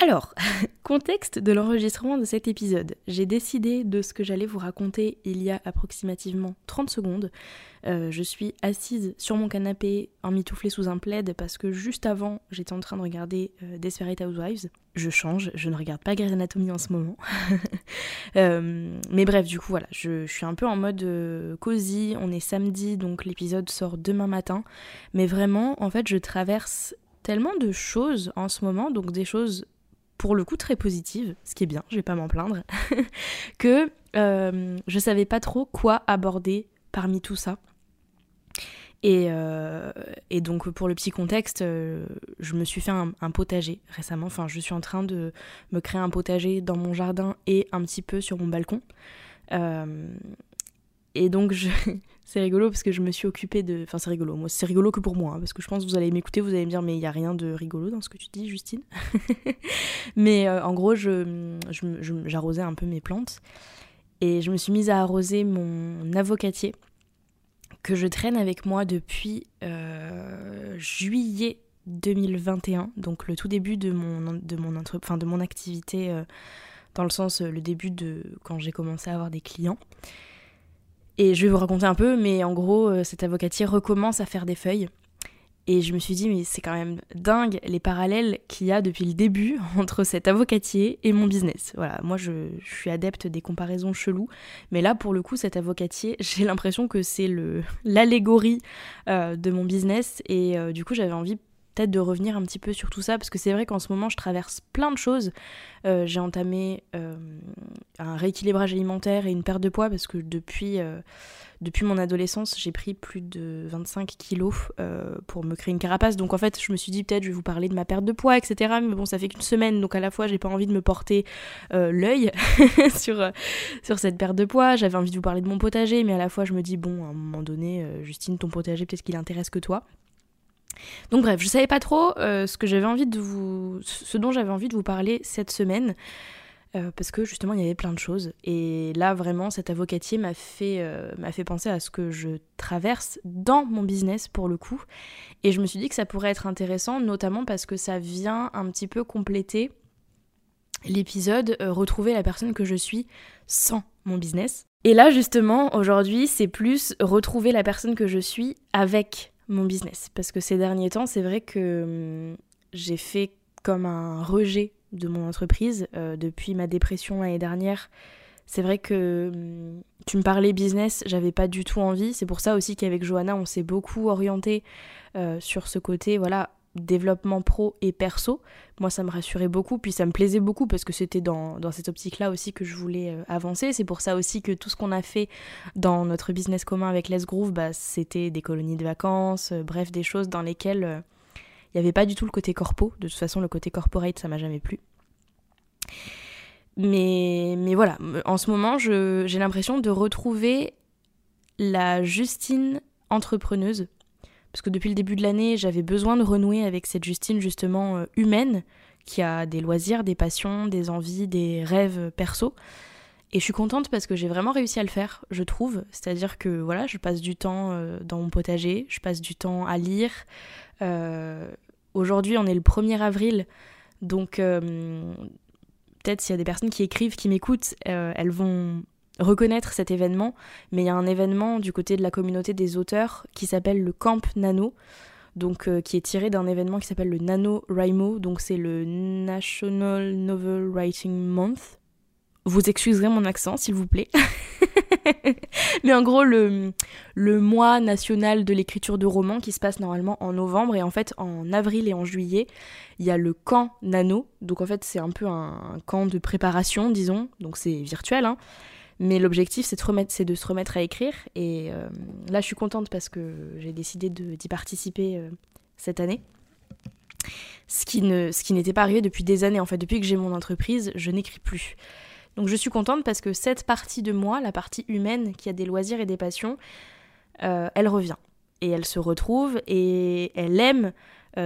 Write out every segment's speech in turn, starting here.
Alors, contexte de l'enregistrement de cet épisode. J'ai décidé de ce que j'allais vous raconter il y a approximativement 30 secondes. Euh, je suis assise sur mon canapé en mitouflée sous un plaid parce que juste avant, j'étais en train de regarder euh, Desperate Housewives. Je change, je ne regarde pas Grey's Anatomy en ce moment. Euh, mais bref, du coup, voilà, je suis un peu en mode cosy. On est samedi, donc l'épisode sort demain matin. Mais vraiment, en fait, je traverse tellement de choses en ce moment, donc des choses pour le coup très positive, ce qui est bien, je vais pas m'en plaindre, que euh, je savais pas trop quoi aborder parmi tout ça. Et, euh, donc pour le petit contexte, euh, je me suis fait un, potager récemment. Enfin, je suis en train de me créer un potager dans mon jardin et un petit peu sur mon balcon. Et donc c'est rigolo parce que je me suis occupée de. Enfin, c'est rigolo. Moi, c'est rigolo que pour moi, hein, parce que je pense que vous allez m'écouter, vous allez me dire, mais il n'y a rien de rigolo dans ce que tu dis, Justine. mais euh, en gros, je, j'arrosais un peu mes plantes et je me suis mise à arroser mon avocatier que je traîne avec moi depuis euh, juillet 2021, donc le tout début de mon, de mon, de mon activité, euh, dans le sens le début de quand j'ai commencé à avoir des clients. Et je vais vous raconter un peu, mais en gros, euh, cet avocatier recommence à faire des feuilles. Et je me suis dit, mais c'est quand même dingue les parallèles qu'il y a depuis le début entre cet avocatier et mon business. Voilà, moi je, suis adepte des comparaisons cheloues, mais là pour le coup, cet avocatier, j'ai l'impression que c'est l'allégorie euh, de mon business. Et euh, du coup, j'avais envie de revenir un petit peu sur tout ça, parce que c'est vrai qu'en ce moment, je traverse plein de choses. Euh, j'ai entamé euh, un rééquilibrage alimentaire et une perte de poids, parce que depuis, euh, depuis mon adolescence, j'ai pris plus de 25 kilos pour me créer une carapace. Donc en fait, je me suis dit peut-être je vais vous parler de ma perte de poids, etc. Mais bon, ça fait qu'une semaine, donc à la fois, j'ai pas envie de me porter l'œil sur, sur cette perte de poids. J'avais envie de vous parler de mon potager, mais à la fois, je me dis, bon, à un moment donné, Justine, ton potager, peut-être qu'il intéresse que toi. Donc bref, je savais pas trop euh, ce que j'avais envie de vous, ce dont j'avais envie de vous parler cette semaine. Euh, parce que justement il y avait plein de choses et là vraiment cet avocatier m'a fait euh, m'a fait penser à ce que je traverse dans mon business pour le coup et je me suis dit que ça pourrait être intéressant notamment parce que ça vient un petit peu compléter l'épisode retrouver la personne que je suis sans mon business et là justement aujourd'hui c'est plus retrouver la personne que je suis avec mon business. Parce que ces derniers temps, c'est vrai que hum, j'ai fait comme un rejet de mon entreprise euh, depuis ma dépression l'année dernière. C'est vrai que hum, tu me parlais business, j'avais pas du tout envie. C'est pour ça aussi qu'avec Johanna, on s'est beaucoup orienté euh, sur ce côté, voilà, développement pro et perso. Moi, ça me rassurait beaucoup, puis ça me plaisait beaucoup parce que c'était dans, cette optique-là aussi que je voulais euh, avancer. C'est pour ça aussi que tout ce qu'on a fait dans notre business commun avec Les Groove, bah, c'était des colonies de vacances, euh, bref, des choses dans lesquelles euh, il n'y avait pas du tout le côté corpo. De toute façon, le côté corporate, ça m'a jamais plu. Mais, mais voilà, en ce moment, j'ai l'impression de retrouver la Justine entrepreneuse parce que depuis le début de l'année, j'avais besoin de renouer avec cette Justine justement euh, humaine, qui a des loisirs, des passions, des envies, des rêves perso. Et je suis contente parce que j'ai vraiment réussi à le faire, je trouve. C'est-à-dire que voilà, je passe du temps euh, dans mon potager, je passe du temps à lire. Euh, aujourd'hui, on est le 1er avril, donc peut-être s'il y a des personnes qui écrivent, qui m'écoutent, elles vont reconnaître cet événement, mais il y a un événement du côté de la communauté des auteurs qui s'appelle le Camp Nano, donc euh, qui est tiré d'un événement qui s'appelle le Nano NaNoWriMo, donc c'est le National Novel Writing Month Vous excuserez mon accent, s'il vous plaît. Mais en gros, le, le mois national de l'écriture de romans qui se passe normalement en novembre et en fait en avril et en juillet, il y a le camp nano. Donc en fait, c'est un peu un, camp de préparation, disons. Donc c'est virtuel, hein. Mais l'objectif, c'est de, se remettre à écrire. Et euh, là, je suis contente parce que j'ai décidé d'y participer euh, cette année. Ce qui, n'était pas arrivé depuis des années. En fait, depuis que j'ai mon entreprise, je n'écris plus. Donc je suis contente parce que cette partie de moi, la partie humaine qui a des loisirs et des passions, euh, elle revient. Et elle se retrouve et elle aime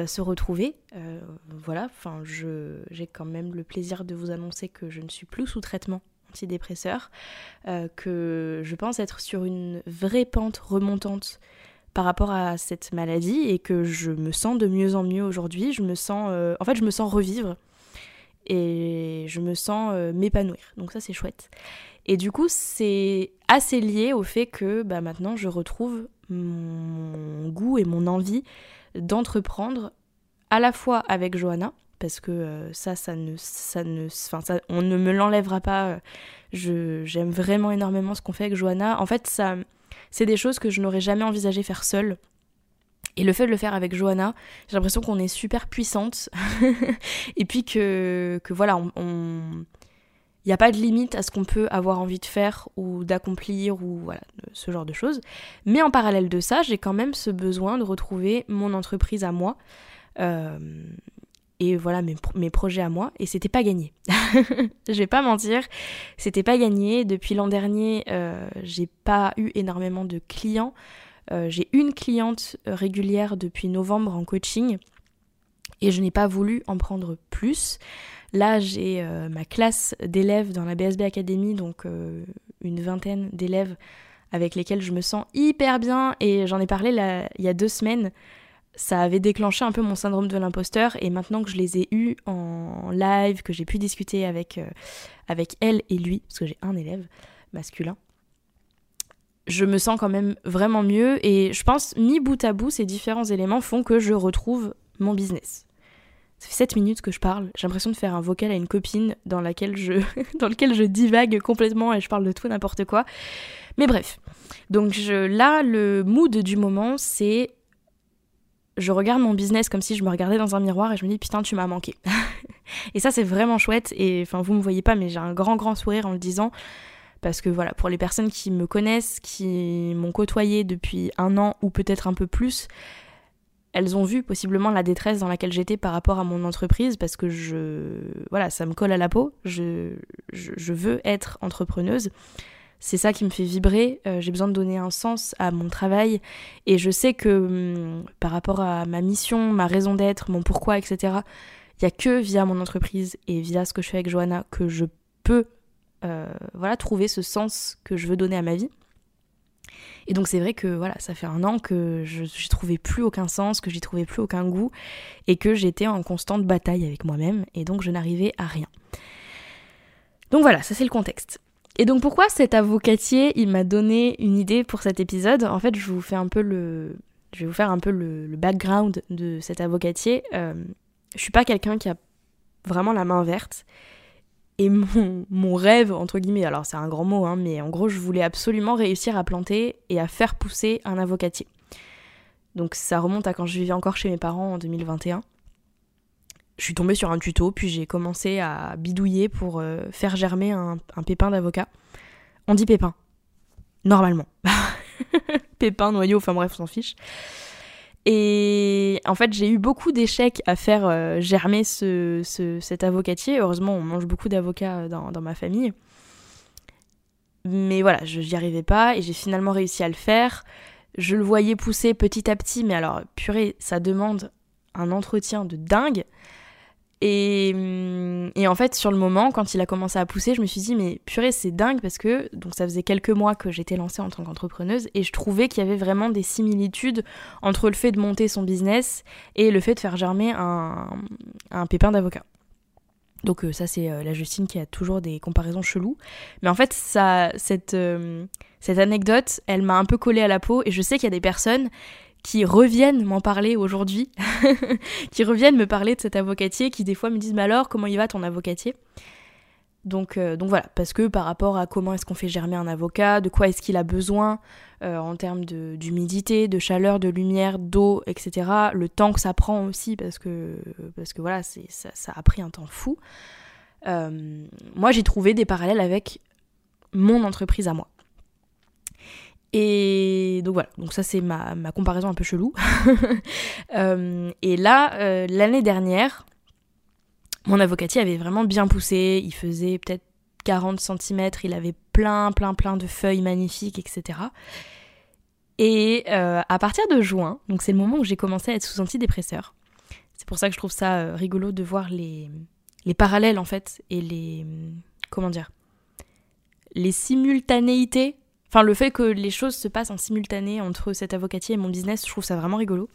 se retrouver. Voilà, enfin, j'ai quand même le plaisir de vous annoncer que je ne suis plus sous traitement antidépresseur, que je pense être sur une vraie pente remontante par rapport à cette maladie et que je me sens de mieux en mieux aujourd'hui. Je me sens, en fait, je me sens revivre et je me sens euh, m'épanouir. Donc ça c'est chouette. Et du coup c'est assez lié au fait que bah, maintenant je retrouve mon goût et mon envie d'entreprendre à la fois avec Johanna, parce que euh, ça, ça ne, ça ne, ça, on ne me l'enlèvera pas. Je, j'aime vraiment énormément ce qu'on fait avec Johanna. En fait, ça, c'est des choses que je n'aurais jamais envisagé faire seule. Et le fait de le faire avec Johanna, j'ai l'impression qu'on est super puissante. et puis que, que voilà, on. Il n'y a pas de limite à ce qu'on peut avoir envie de faire ou d'accomplir ou voilà, ce genre de choses. Mais en parallèle de ça, j'ai quand même ce besoin de retrouver mon entreprise à moi. Euh, et voilà mes, projets à moi et c'était pas gagné. je vais pas mentir, c'était pas gagné. Depuis l'an dernier, euh, j'ai pas eu énormément de clients. Euh, j'ai une cliente euh, régulière depuis novembre en coaching et je n'ai pas voulu en prendre plus. Là, j'ai euh, ma classe d'élèves dans la BSB Academy, donc une vingtaine d'élèves avec lesquels je me sens hyper bien et j'en ai parlé il y a deux semaines. Ça avait déclenché un peu mon syndrome de l'imposteur et maintenant que je les ai eus en live, que j'ai pu discuter avec, avec elle et lui, parce que j'ai un élève masculin, je me sens quand même vraiment mieux et je pense mis bout à bout ces différents éléments font que je retrouve mon business. Ça fait 7 minutes que je parle, j'ai l'impression de faire un vocal à une copine dans, laquelle je, dans lequel je divague complètement et je parle de tout n'importe quoi. Mais bref, donc je, là le mood du moment c'est je regarde mon business comme si je me regardais dans un miroir et je me dis putain tu m'as manqué. et ça c'est vraiment chouette. Et enfin vous me voyez pas mais j'ai un grand grand sourire en le disant. Parce que voilà, pour les personnes qui me connaissent, qui m'ont côtoyé depuis un an ou peut-être un peu plus, elles ont vu possiblement la détresse dans laquelle j'étais par rapport à mon entreprise parce que je voilà ça me colle à la peau. Je, je, veux être entrepreneuse c'est ça qui me fait vibrer euh, j'ai besoin de donner un sens à mon travail et je sais que hum, par rapport à ma mission ma raison d'être mon pourquoi etc il y a que via mon entreprise et via ce que je fais avec Johanna que je peux euh, voilà, trouver ce sens que je veux donner à ma vie. Et donc c'est vrai que voilà, ça fait un an que je n'y trouvais plus aucun sens, que j'y trouvais plus aucun goût, et que j'étais en constante bataille avec moi-même, et donc je n'arrivais à rien. Donc voilà, ça c'est le contexte. Et donc pourquoi cet avocatier, il m'a donné une idée pour cet épisode? En fait, je fais un peu le, je vais vous faire un peu le, background de cet avocatier. Euh, je suis pas quelqu'un qui a vraiment la main verte. Et mon, rêve, entre guillemets, alors c'est un grand mot, hein, mais en gros, je voulais absolument réussir à planter et à faire pousser un avocatier. Donc ça remonte à quand je vivais encore chez mes parents en 2021. Je suis tombée sur un tuto, puis j'ai commencé à bidouiller pour euh, faire germer un, pépin d'avocat. On dit pépin, normalement. pépin, noyau, enfin bref, on s'en fiche. Et en fait, j'ai eu beaucoup d'échecs à faire euh, germer ce, cet avocatier. Heureusement, on mange beaucoup d'avocats dans, dans, ma famille. Mais voilà, je n'y arrivais pas et j'ai finalement réussi à le faire. Je le voyais pousser petit à petit, mais alors, purée, ça demande un entretien de dingue. Hum, et, en fait, sur le moment, quand il a commencé à pousser, je me suis dit, mais purée, c'est dingue parce que donc ça faisait quelques mois que j'étais lancée en tant qu'entrepreneuse et je trouvais qu'il y avait vraiment des similitudes entre le fait de monter son business et le fait de faire germer un, pépin d'avocat. Donc euh, ça, c'est euh, la Justine qui a toujours des comparaisons cheloues. Mais en fait, ça, cette, euh, cette anecdote, elle m'a un peu collé à la peau et je sais qu'il y a des personnes qui reviennent m'en parler aujourd'hui, qui reviennent me parler de cet avocatier, qui des fois me disent Mais alors, comment il va ton avocatier? Donc, euh, donc voilà, parce que par rapport à comment est-ce qu'on fait germer un avocat, de quoi est-ce qu'il a besoin euh, en termes d'humidité, de, chaleur, de lumière, d'eau, etc. Le temps que ça prend aussi, parce que, parce que voilà, ça, ça, a pris un temps fou. Euh, moi, j'ai trouvé des parallèles avec mon entreprise à moi. Et donc voilà, donc ça c'est ma, comparaison un peu chelou. et là, l'année dernière, mon avocatier avait vraiment bien poussé, il faisait peut-être 40 cm, il avait plein, plein, plein de feuilles magnifiques, etc. Et euh, à partir de juin, donc c'est le moment où j'ai commencé à être sous antidépresseur. C'est pour ça que je trouve ça euh, rigolo de voir les, les parallèles en fait et les comment dire les simultanéités. Enfin, le fait que les choses se passent en simultané entre cet avocatier et mon business, je trouve ça vraiment rigolo.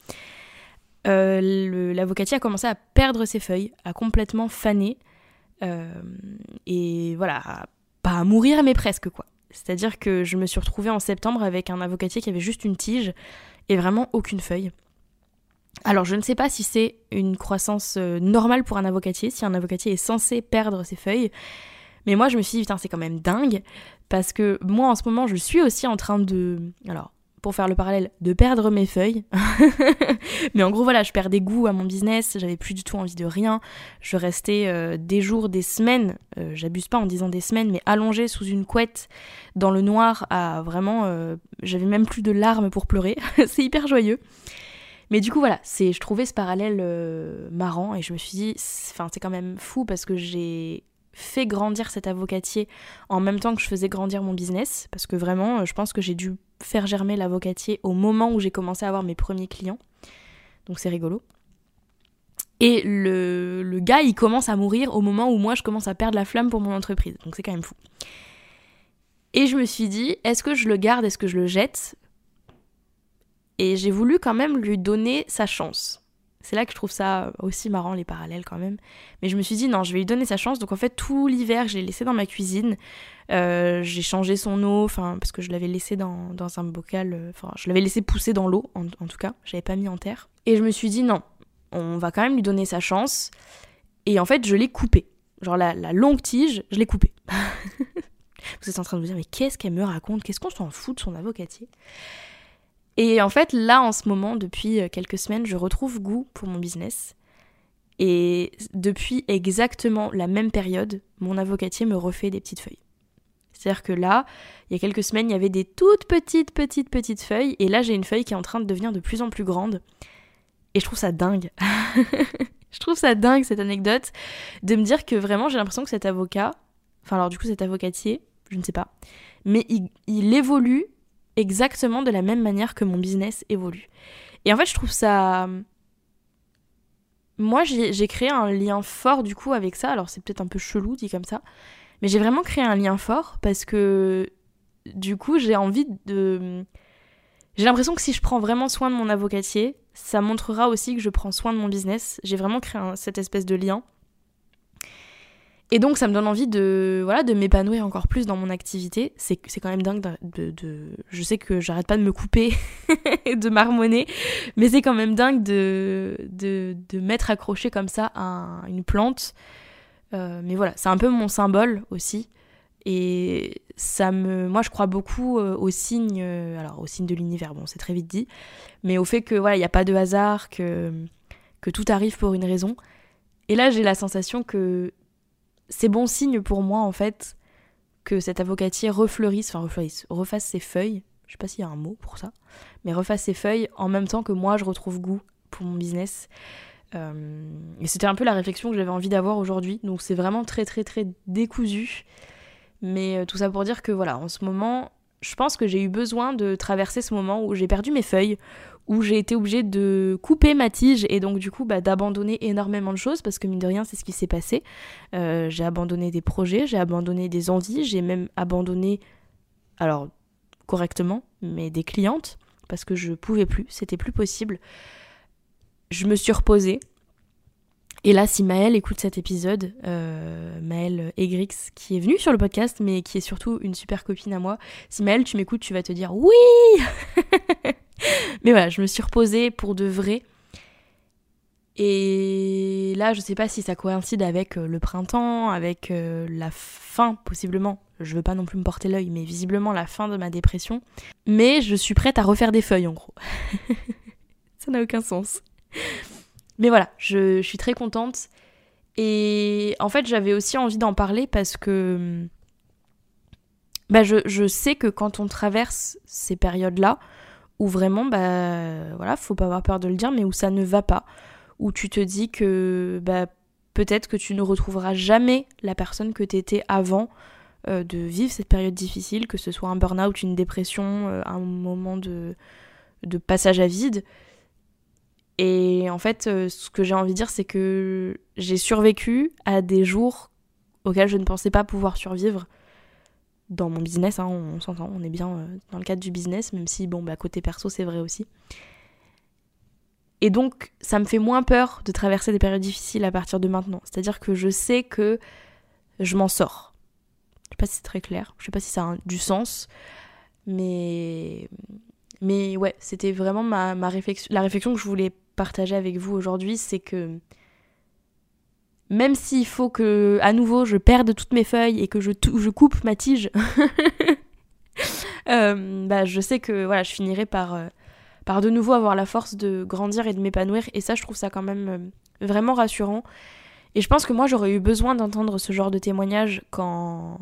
Euh, l'avocatier a commencé à perdre ses feuilles, à complètement faner. Euh, et voilà, pas à mourir, mais presque quoi. C'est-à-dire que je me suis retrouvée en septembre avec un avocatier qui avait juste une tige et vraiment aucune feuille. Alors je ne sais pas si c'est une croissance euh, normale pour un avocatier, si un avocatier est censé perdre ses feuilles, mais moi je me suis dit putain c'est quand même dingue parce que moi en ce moment je suis aussi en train de alors pour faire le parallèle, de perdre mes feuilles. Mais en gros, voilà, je perds des goûts à mon business, j'avais plus du tout envie de rien. Je restais euh, des jours, des semaines, euh, j'abuse pas en disant des semaines, mais allongée sous une couette dans le noir à vraiment. Euh, j'avais même plus de larmes pour pleurer. c'est hyper joyeux. Mais du coup, voilà, c'est, je trouvais ce parallèle marrant et je me suis dit, enfin, c'est quand même fou parce que j'ai fait grandir cet avocatier en même temps que je faisais grandir mon business, parce que vraiment, je pense que j'ai dû faire germer l'avocatier au moment où j'ai commencé à avoir mes premiers clients. Donc c'est rigolo. Et le, le, gars, il commence à mourir au moment où moi, je commence à perdre la flamme pour mon entreprise. Donc c'est quand même fou. Et je me suis dit, est-ce que je le garde, est-ce que je le jette? Et j'ai voulu quand même lui donner sa chance. C'est là que je trouve ça aussi marrant, les parallèles quand même. Mais je me suis dit, non, je vais lui donner sa chance. Donc en fait, tout l'hiver, je l'ai laissé dans ma cuisine. Euh, j'ai changé son eau, enfin, parce que je l'avais laissé dans, un bocal. Euh, enfin, je l'avais laissé pousser dans l'eau, en, tout cas. J'avais pas mis en terre. Et je me suis dit, non, on va quand même lui donner sa chance. Et en fait, je l'ai coupé. Genre la, la longue tige, je l'ai coupée. vous êtes en train de vous dire, mais qu'est-ce qu'elle me raconte? Qu'est-ce qu'on s'en fout de son avocatier? Et en fait, là, en ce moment, depuis euh, quelques semaines, je retrouve goût pour mon business. Et depuis exactement la même période, mon avocatier me refait des petites feuilles. C'est-à-dire que là, il y a quelques semaines, il y avait des toutes petites, petites, petites feuilles. Et là, j'ai une feuille qui est en train de devenir de plus en plus grande. Et je trouve ça dingue. je trouve ça dingue, cette anecdote, de me dire que vraiment, j'ai l'impression que cet avocat, enfin alors du coup cet avocatier, je ne sais pas, mais il, il évolue exactement de la même manière que mon business évolue. Et en fait, je trouve ça... Moi, j'ai créé un lien fort du coup avec ça. Alors, c'est peut-être un peu chelou dit comme ça. Mais j'ai vraiment créé un lien fort parce que du coup, j'ai envie de... J'ai l'impression que si je prends vraiment soin de mon avocatier, ça montrera aussi que je prends soin de mon business. J'ai vraiment créé cette espèce de lien. Et donc ça me donne envie de voilà de m'épanouir encore plus dans mon activité. C'est quand même dingue de, Je sais que j'arrête pas de me couper et de marmonner, mais c'est quand même dingue de, de, de m'être accroché comme ça à une plante. Euh, mais voilà, c'est un peu mon symbole aussi. Et ça me, moi, je crois beaucoup euh, au signe, euh, alors au signe de l'univers. Bon, c'est très vite dit, mais au fait que voilà, il n'y a pas de hasard, que que tout arrive pour une raison. Et là, j'ai la sensation que c'est bon signe pour moi en fait que cet avocatier refleurisse, enfin refleurisse, refasse ses feuilles, je sais pas s'il y a un mot pour ça, mais refasse ses feuilles en même temps que moi je retrouve goût pour mon business. Euh, et c'était un peu la réflexion que j'avais envie d'avoir aujourd'hui, donc c'est vraiment très très très décousu. Mais euh, tout ça pour dire que voilà, en ce moment, je pense que j'ai eu besoin de traverser ce moment où j'ai perdu mes feuilles, où j'ai été obligée de couper ma tige et donc du coup bah, d'abandonner énormément de choses parce que mine de rien c'est ce qui s'est passé. Euh, j'ai abandonné des projets, j'ai abandonné des envies, j'ai même abandonné, alors correctement, mais des clientes parce que je pouvais plus, c'était plus possible. Je me suis reposée, et là, si Maëlle écoute cet épisode, euh, Maëlle Egrix, qui est venue sur le podcast, mais qui est surtout une super copine à moi, si Maëlle, tu m'écoutes, tu vas te dire oui Mais voilà, je me suis reposée pour de vrai. Et là, je sais pas si ça coïncide avec le printemps, avec la fin possiblement. Je veux pas non plus me porter l'œil, mais visiblement la fin de ma dépression. Mais je suis prête à refaire des feuilles en gros. ça n'a aucun sens. Mais voilà, je, suis très contente. Et en fait, j'avais aussi envie d'en parler parce que bah, je, sais que quand on traverse ces périodes-là, où vraiment, bah voilà, faut pas avoir peur de le dire, mais où ça ne va pas, où tu te dis que bah, peut-être que tu ne retrouveras jamais la personne que tu étais avant euh, de vivre cette période difficile, que ce soit un burn-out, une dépression, euh, un moment de, de passage à vide. Et en fait, euh, ce que j'ai envie de dire, c'est que j'ai survécu à des jours auxquels je ne pensais pas pouvoir survivre dans mon business. Hein, on, s'entend, on est bien euh, dans le cadre du business, même si, bon, bah, côté perso, c'est vrai aussi. Et donc, ça me fait moins peur de traverser des périodes difficiles à partir de maintenant. C'est-à-dire que je sais que je m'en sors. Je sais pas si c'est très clair, je sais pas si ça a du sens, mais mais ouais, c'était vraiment ma, ma réflexion, la réflexion que je voulais partager avec vous aujourd'hui, c'est que même s'il faut que, à nouveau, je perde toutes mes feuilles et que je, je coupe ma tige, euh, bah, je sais que voilà, je finirai par, euh, par de nouveau avoir la force de grandir et de m'épanouir. Et ça, je trouve ça quand même euh, vraiment rassurant. Et je pense que moi, j'aurais eu besoin d'entendre ce genre de témoignage quand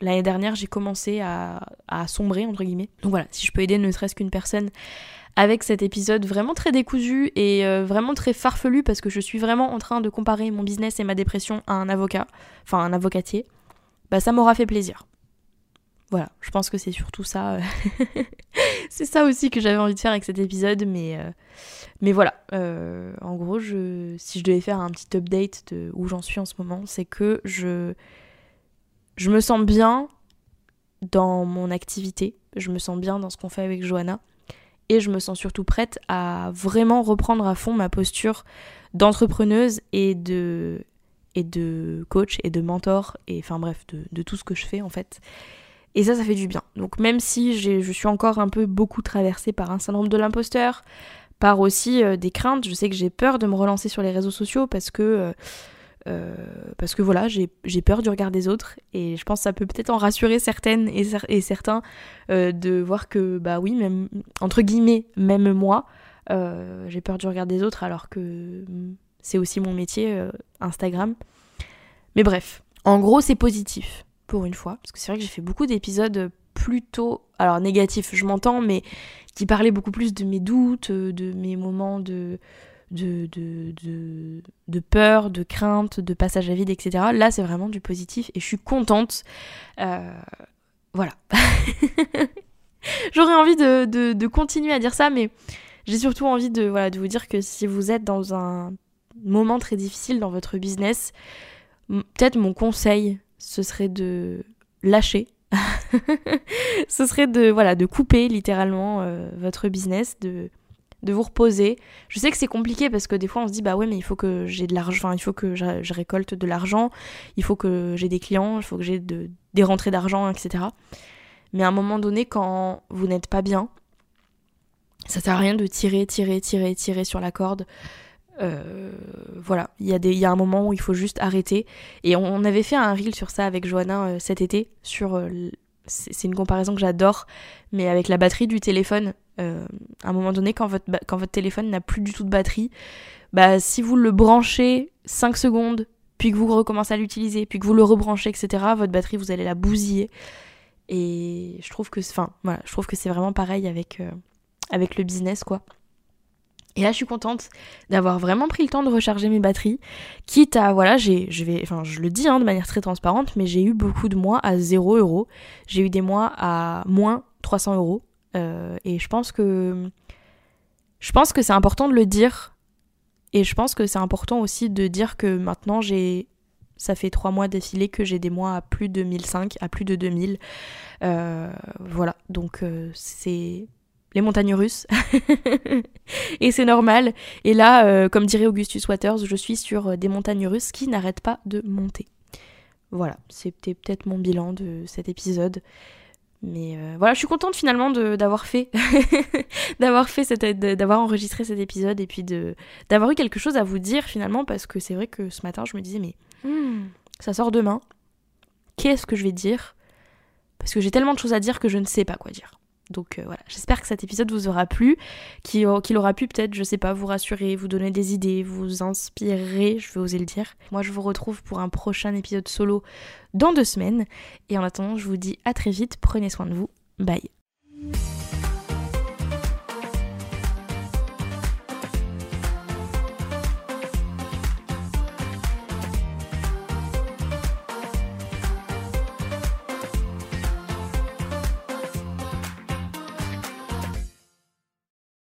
l'année dernière, j'ai commencé à, à sombrer, entre. Donc voilà, si je peux aider ne serait-ce qu'une personne avec cet épisode vraiment très décousu et euh, vraiment très farfelu parce que je suis vraiment en train de comparer mon business et ma dépression à un avocat, enfin un avocatier, bah ça m'aura fait plaisir. Voilà, je pense que c'est surtout ça. Euh, c'est ça aussi que j'avais envie de faire avec cet épisode, mais, euh, mais voilà. en gros, si je devais faire un petit update de où j'en suis en ce moment, c'est que je, je me sens bien dans mon activité, je me sens bien dans ce qu'on fait avec Johanna et je me sens surtout prête à vraiment reprendre à fond ma posture d'entrepreneuse et de, et de coach et de mentor et enfin bref de, tout ce que je fais en fait. Et ça, ça fait du bien. Donc même si je suis encore un peu beaucoup traversée par un syndrome de l'imposteur, par aussi euh, des craintes, je sais que j'ai peur de me relancer sur les réseaux sociaux parce que euh, euh, parce que voilà, j'ai peur du regard des autres et je pense que ça peut peut-être en rassurer certaines et, certains euh, de voir que, bah oui, même, entre guillemets, même moi, euh, j'ai peur du regard des autres alors que c'est aussi mon métier, Instagram. Mais bref, en gros, c'est positif pour une fois, parce que c'est vrai que j'ai fait beaucoup d'épisodes plutôt, alors négatifs, je m'entends, mais qui parlaient beaucoup plus de mes doutes, de mes moments de de, peur, de crainte, de passage à vide, etc. Là, c'est vraiment du positif et je suis contente. Euh, voilà. J'aurais envie de, continuer à dire ça, mais j'ai surtout envie de vous dire que si vous êtes dans un moment très difficile dans votre business, peut-être mon conseil, ce serait de lâcher. ce serait de, voilà, de couper littéralement euh, votre business, de de vous reposer. Je sais que c'est compliqué parce que des fois on se dit bah ouais mais il faut que j'ai de l'argent, il faut que je, récolte de l'argent, il faut que j'ai des clients, il faut que j'ai de, des rentrées d'argent, etc. Mais à un moment donné quand vous n'êtes pas bien, ça sert à rien de tirer, tirer, tirer, tirer sur la corde. Euh, voilà, il y, a y a un moment où il faut juste arrêter. Et on, avait fait un reel sur ça avec Johanna euh, cet été, sur euh, c'est une comparaison que j'adore, mais avec la batterie du téléphone, euh, à un moment donné, quand votre, téléphone n'a plus du tout de batterie, bah, si vous le branchez 5 secondes, puis que vous recommencez à l'utiliser, puis que vous le rebranchez, etc., votre batterie, vous allez la bousiller. Et je trouve que, enfin, je trouve que c'est vraiment pareil avec, euh, avec le business, quoi. Et là, je suis contente d'avoir vraiment pris le temps de recharger mes batteries, quitte à, voilà, j'ai, je vais, enfin, je le dis hein, de manière très transparente, mais j'ai eu beaucoup de mois à 0 euros. J'ai eu des mois à moins 300 euros. Et je pense que, je pense que c'est important de le dire. Et je pense que c'est important aussi de dire que maintenant j'ai ça fait trois mois d'affilée que j'ai des mois à plus de 1005, à plus de 2000. Euh, voilà, donc euh, c'est les montagnes russes. et c'est normal. Et là, euh, comme dirait Augustus Waters, je suis sur des montagnes russes qui n'arrêtent pas de monter. Voilà, c'était peut-être mon bilan de cet épisode. Mais euh, voilà, je suis contente finalement d'avoir fait, d'avoir fait cette, d'avoir enregistré cet épisode et puis de d'avoir eu quelque chose à vous dire finalement parce que c'est vrai que ce matin je me disais mais hmm, ça sort demain, qu'est-ce que je vais dire? Parce que j'ai tellement de choses à dire que je ne sais pas quoi dire. Donc euh, voilà, j'espère que cet épisode vous aura plu, qu'il aura pu peut-être, je sais pas, vous rassurer, vous donner des idées, vous inspirer, je vais oser le dire. Moi je vous retrouve pour un prochain épisode solo dans deux semaines. Et en attendant, je vous dis à très vite, prenez soin de vous, bye.